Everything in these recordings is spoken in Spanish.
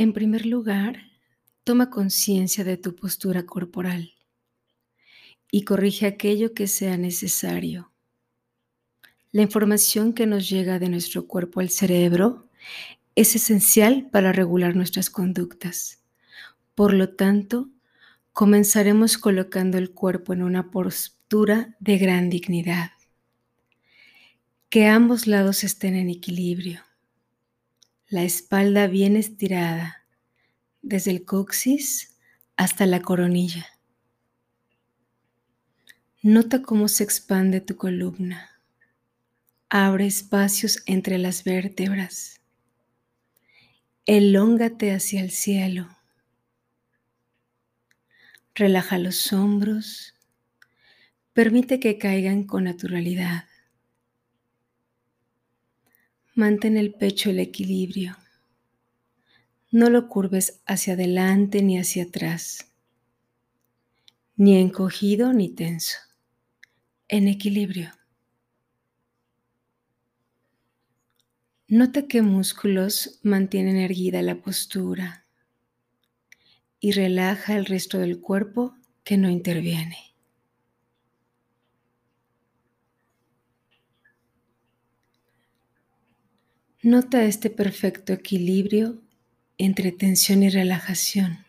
En primer lugar, toma conciencia de tu postura corporal y corrige aquello que sea necesario. La información que nos llega de nuestro cuerpo al cerebro es esencial para regular nuestras conductas. Por lo tanto, comenzaremos colocando el cuerpo en una postura de gran dignidad. Que ambos lados estén en equilibrio. La espalda bien estirada, desde el coxis hasta la coronilla. Nota cómo se expande tu columna. Abre espacios entre las vértebras. Elóngate hacia el cielo. Relaja los hombros. Permite que caigan con naturalidad. Mantén el pecho el equilibrio. No lo curves hacia adelante ni hacia atrás, ni encogido ni tenso, en equilibrio. Nota qué músculos mantienen erguida la postura y relaja el resto del cuerpo que no interviene. Nota este perfecto equilibrio entre tensión y relajación.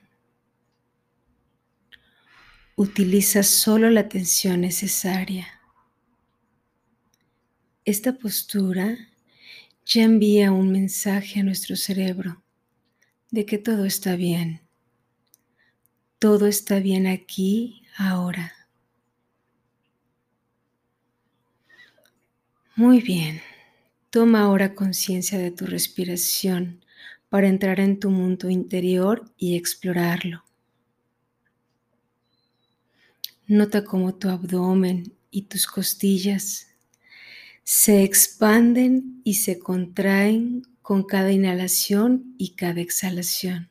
Utiliza solo la tensión necesaria. Esta postura ya envía un mensaje a nuestro cerebro de que todo está bien. Todo está bien aquí, ahora. Muy bien. Toma ahora conciencia de tu respiración para entrar en tu mundo interior y explorarlo. Nota cómo tu abdomen y tus costillas se expanden y se contraen con cada inhalación y cada exhalación.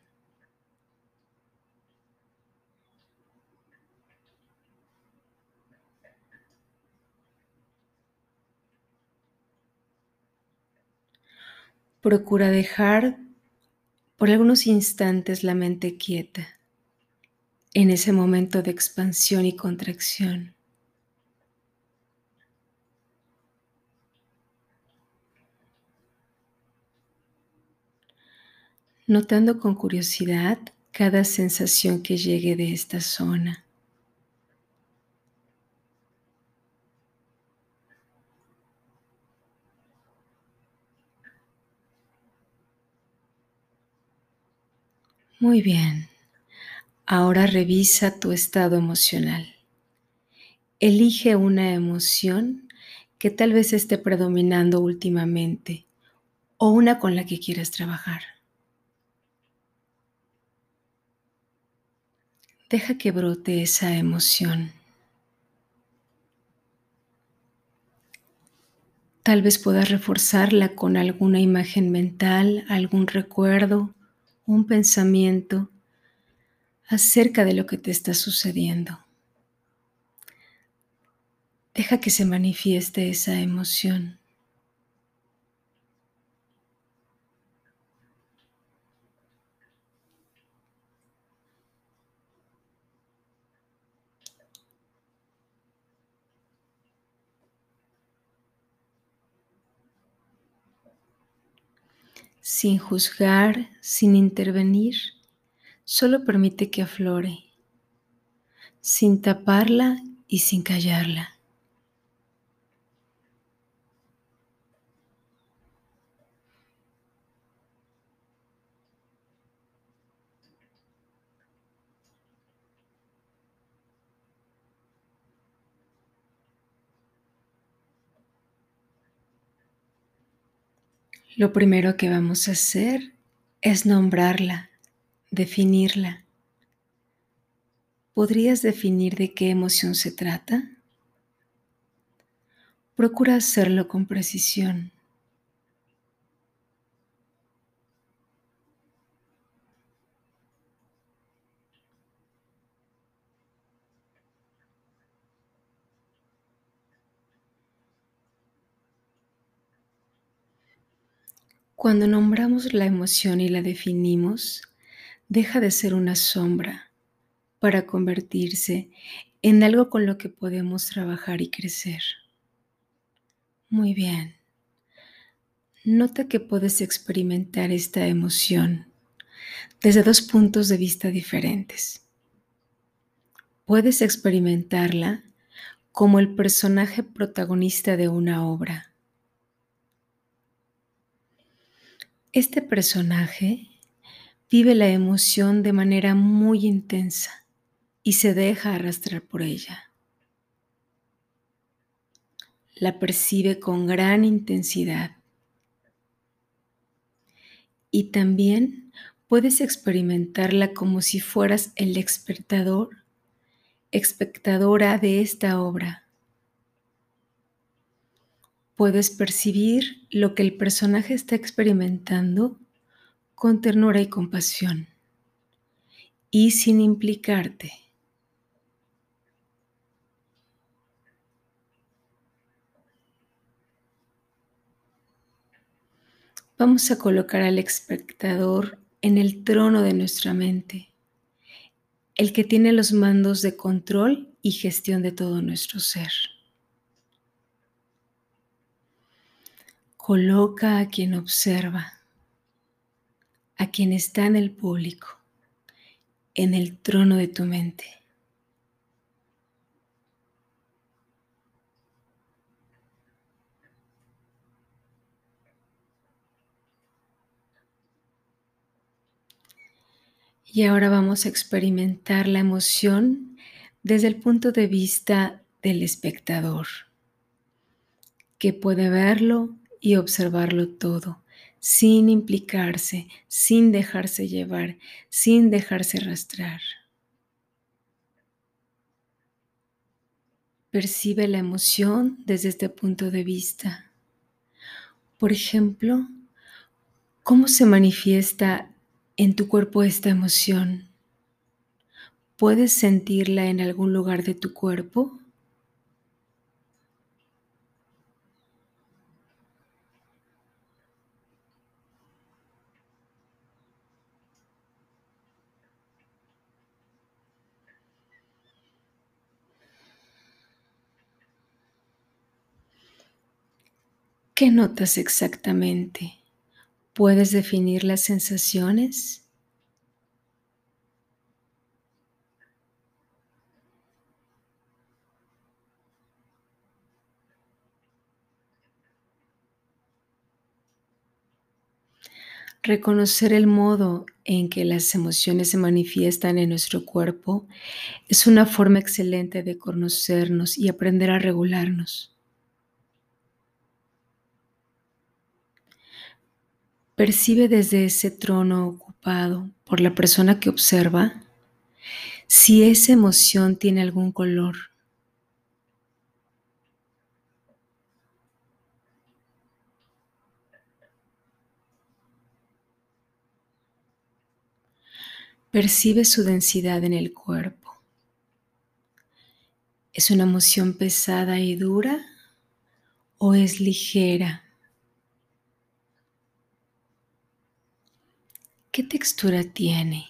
Procura dejar por algunos instantes la mente quieta en ese momento de expansión y contracción. Notando con curiosidad cada sensación que llegue de esta zona. Muy bien. Ahora revisa tu estado emocional. Elige una emoción que tal vez esté predominando últimamente o una con la que quieras trabajar. Deja que brote esa emoción. Tal vez puedas reforzarla con alguna imagen mental, algún recuerdo un pensamiento acerca de lo que te está sucediendo. Deja que se manifieste esa emoción. Sin juzgar, sin intervenir, solo permite que aflore, sin taparla y sin callarla. Lo primero que vamos a hacer es nombrarla, definirla. ¿Podrías definir de qué emoción se trata? Procura hacerlo con precisión. Cuando nombramos la emoción y la definimos, deja de ser una sombra para convertirse en algo con lo que podemos trabajar y crecer. Muy bien. Nota que puedes experimentar esta emoción desde dos puntos de vista diferentes. Puedes experimentarla como el personaje protagonista de una obra. Este personaje vive la emoción de manera muy intensa y se deja arrastrar por ella. La percibe con gran intensidad. Y también puedes experimentarla como si fueras el espectador, espectadora de esta obra. Puedes percibir lo que el personaje está experimentando con ternura y compasión y sin implicarte. Vamos a colocar al espectador en el trono de nuestra mente, el que tiene los mandos de control y gestión de todo nuestro ser. Coloca a quien observa, a quien está en el público, en el trono de tu mente. Y ahora vamos a experimentar la emoción desde el punto de vista del espectador, que puede verlo y observarlo todo, sin implicarse, sin dejarse llevar, sin dejarse arrastrar. Percibe la emoción desde este punto de vista. Por ejemplo, ¿cómo se manifiesta en tu cuerpo esta emoción? ¿Puedes sentirla en algún lugar de tu cuerpo? ¿Qué notas exactamente? ¿Puedes definir las sensaciones? Reconocer el modo en que las emociones se manifiestan en nuestro cuerpo es una forma excelente de conocernos y aprender a regularnos. Percibe desde ese trono ocupado por la persona que observa si esa emoción tiene algún color. Percibe su densidad en el cuerpo. ¿Es una emoción pesada y dura o es ligera? ¿Qué textura tiene?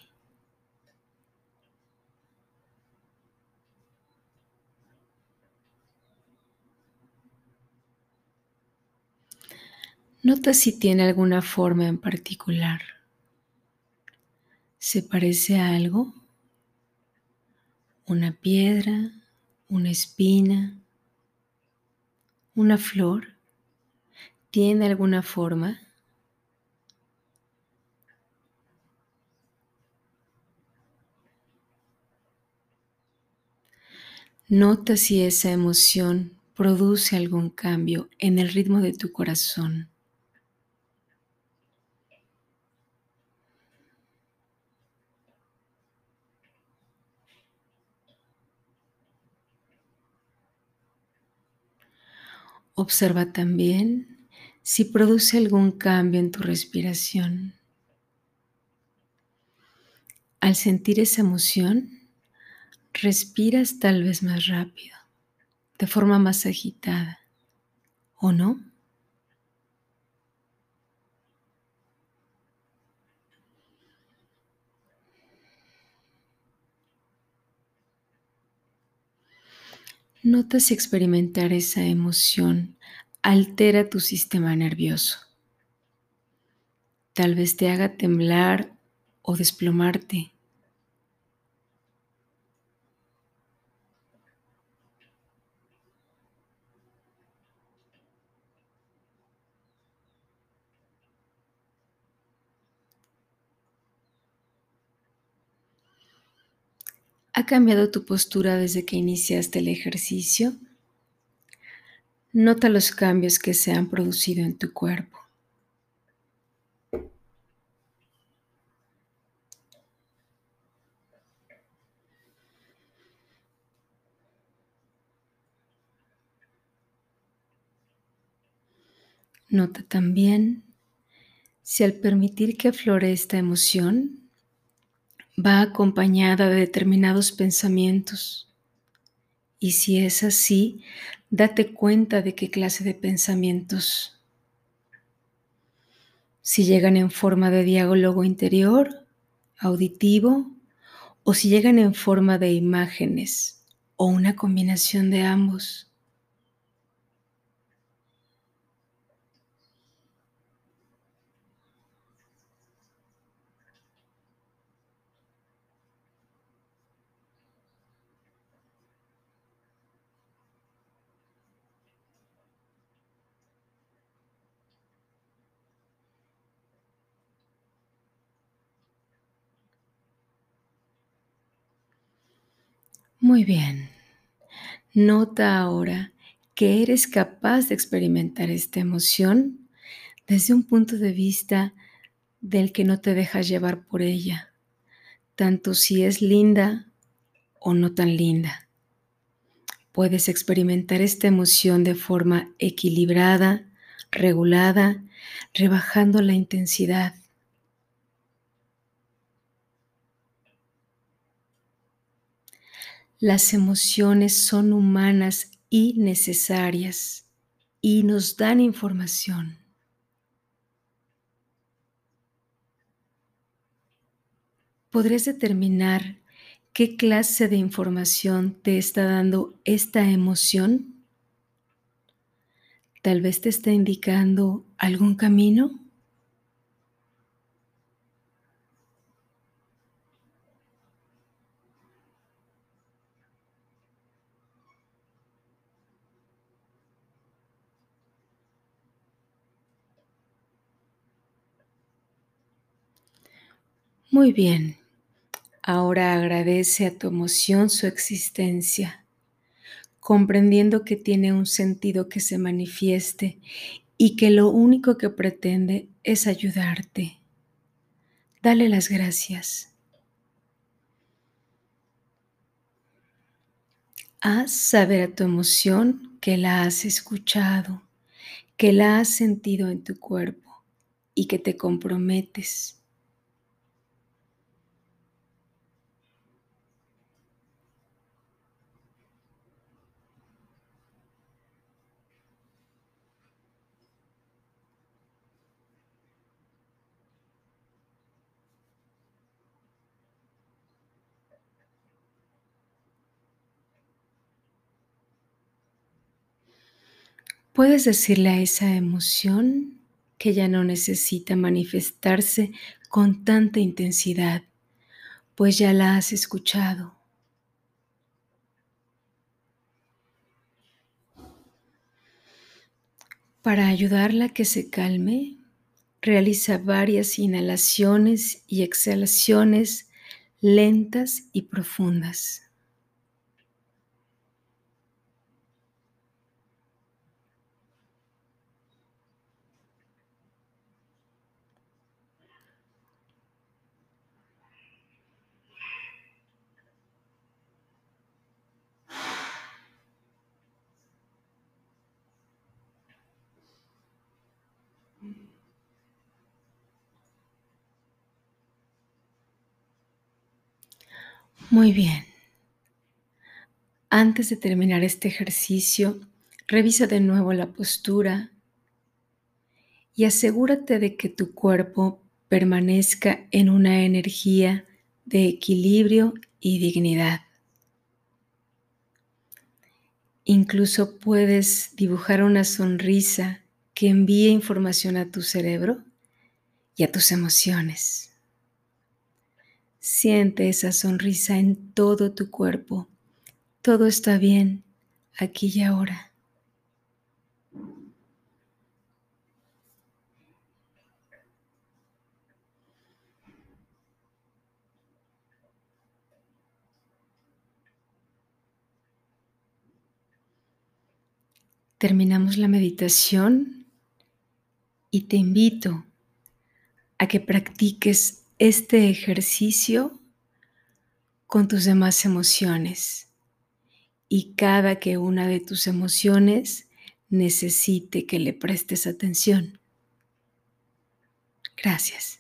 Nota si tiene alguna forma en particular. ¿Se parece a algo? ¿Una piedra? ¿Una espina? ¿Una flor? ¿Tiene alguna forma? Nota si esa emoción produce algún cambio en el ritmo de tu corazón. Observa también si produce algún cambio en tu respiración. Al sentir esa emoción, respiras tal vez más rápido, de forma más agitada, ¿o no? Nota si experimentar esa emoción altera tu sistema nervioso. Tal vez te haga temblar o desplomarte. ¿Ha cambiado tu postura desde que iniciaste el ejercicio? Nota los cambios que se han producido en tu cuerpo. Nota también si al permitir que aflore esta emoción, va acompañada de determinados pensamientos. Y si es así, date cuenta de qué clase de pensamientos. Si llegan en forma de diálogo interior, auditivo, o si llegan en forma de imágenes, o una combinación de ambos. Muy bien. Nota ahora que eres capaz de experimentar esta emoción desde un punto de vista del que no te dejas llevar por ella, tanto si es linda o no tan linda. Puedes experimentar esta emoción de forma equilibrada, regulada, rebajando la intensidad. Las emociones son humanas y necesarias y nos dan información. ¿Podrías determinar qué clase de información te está dando esta emoción? Tal vez te está indicando algún camino. Muy bien. Ahora agradece a tu emoción su existencia, comprendiendo que tiene un sentido que se manifieste y que lo único que pretende es ayudarte. Dale las gracias. Haz saber a tu emoción que la has escuchado, que la has sentido en tu cuerpo y que te comprometes Puedes decirle a esa emoción que ya no necesita manifestarse con tanta intensidad, pues ya la has escuchado. Para ayudarla a que se calme, realiza varias inhalaciones y exhalaciones lentas y profundas. Muy bien. Antes de terminar este ejercicio, revisa de nuevo la postura y asegúrate de que tu cuerpo permanezca en una energía de equilibrio y dignidad. Incluso puedes dibujar una sonrisa que envíe información a tu cerebro y a tus emociones. Siente esa sonrisa en todo tu cuerpo. Todo está bien aquí y ahora. Terminamos la meditación y te invito a que practiques este ejercicio con tus demás emociones y cada que una de tus emociones necesite que le prestes atención. Gracias.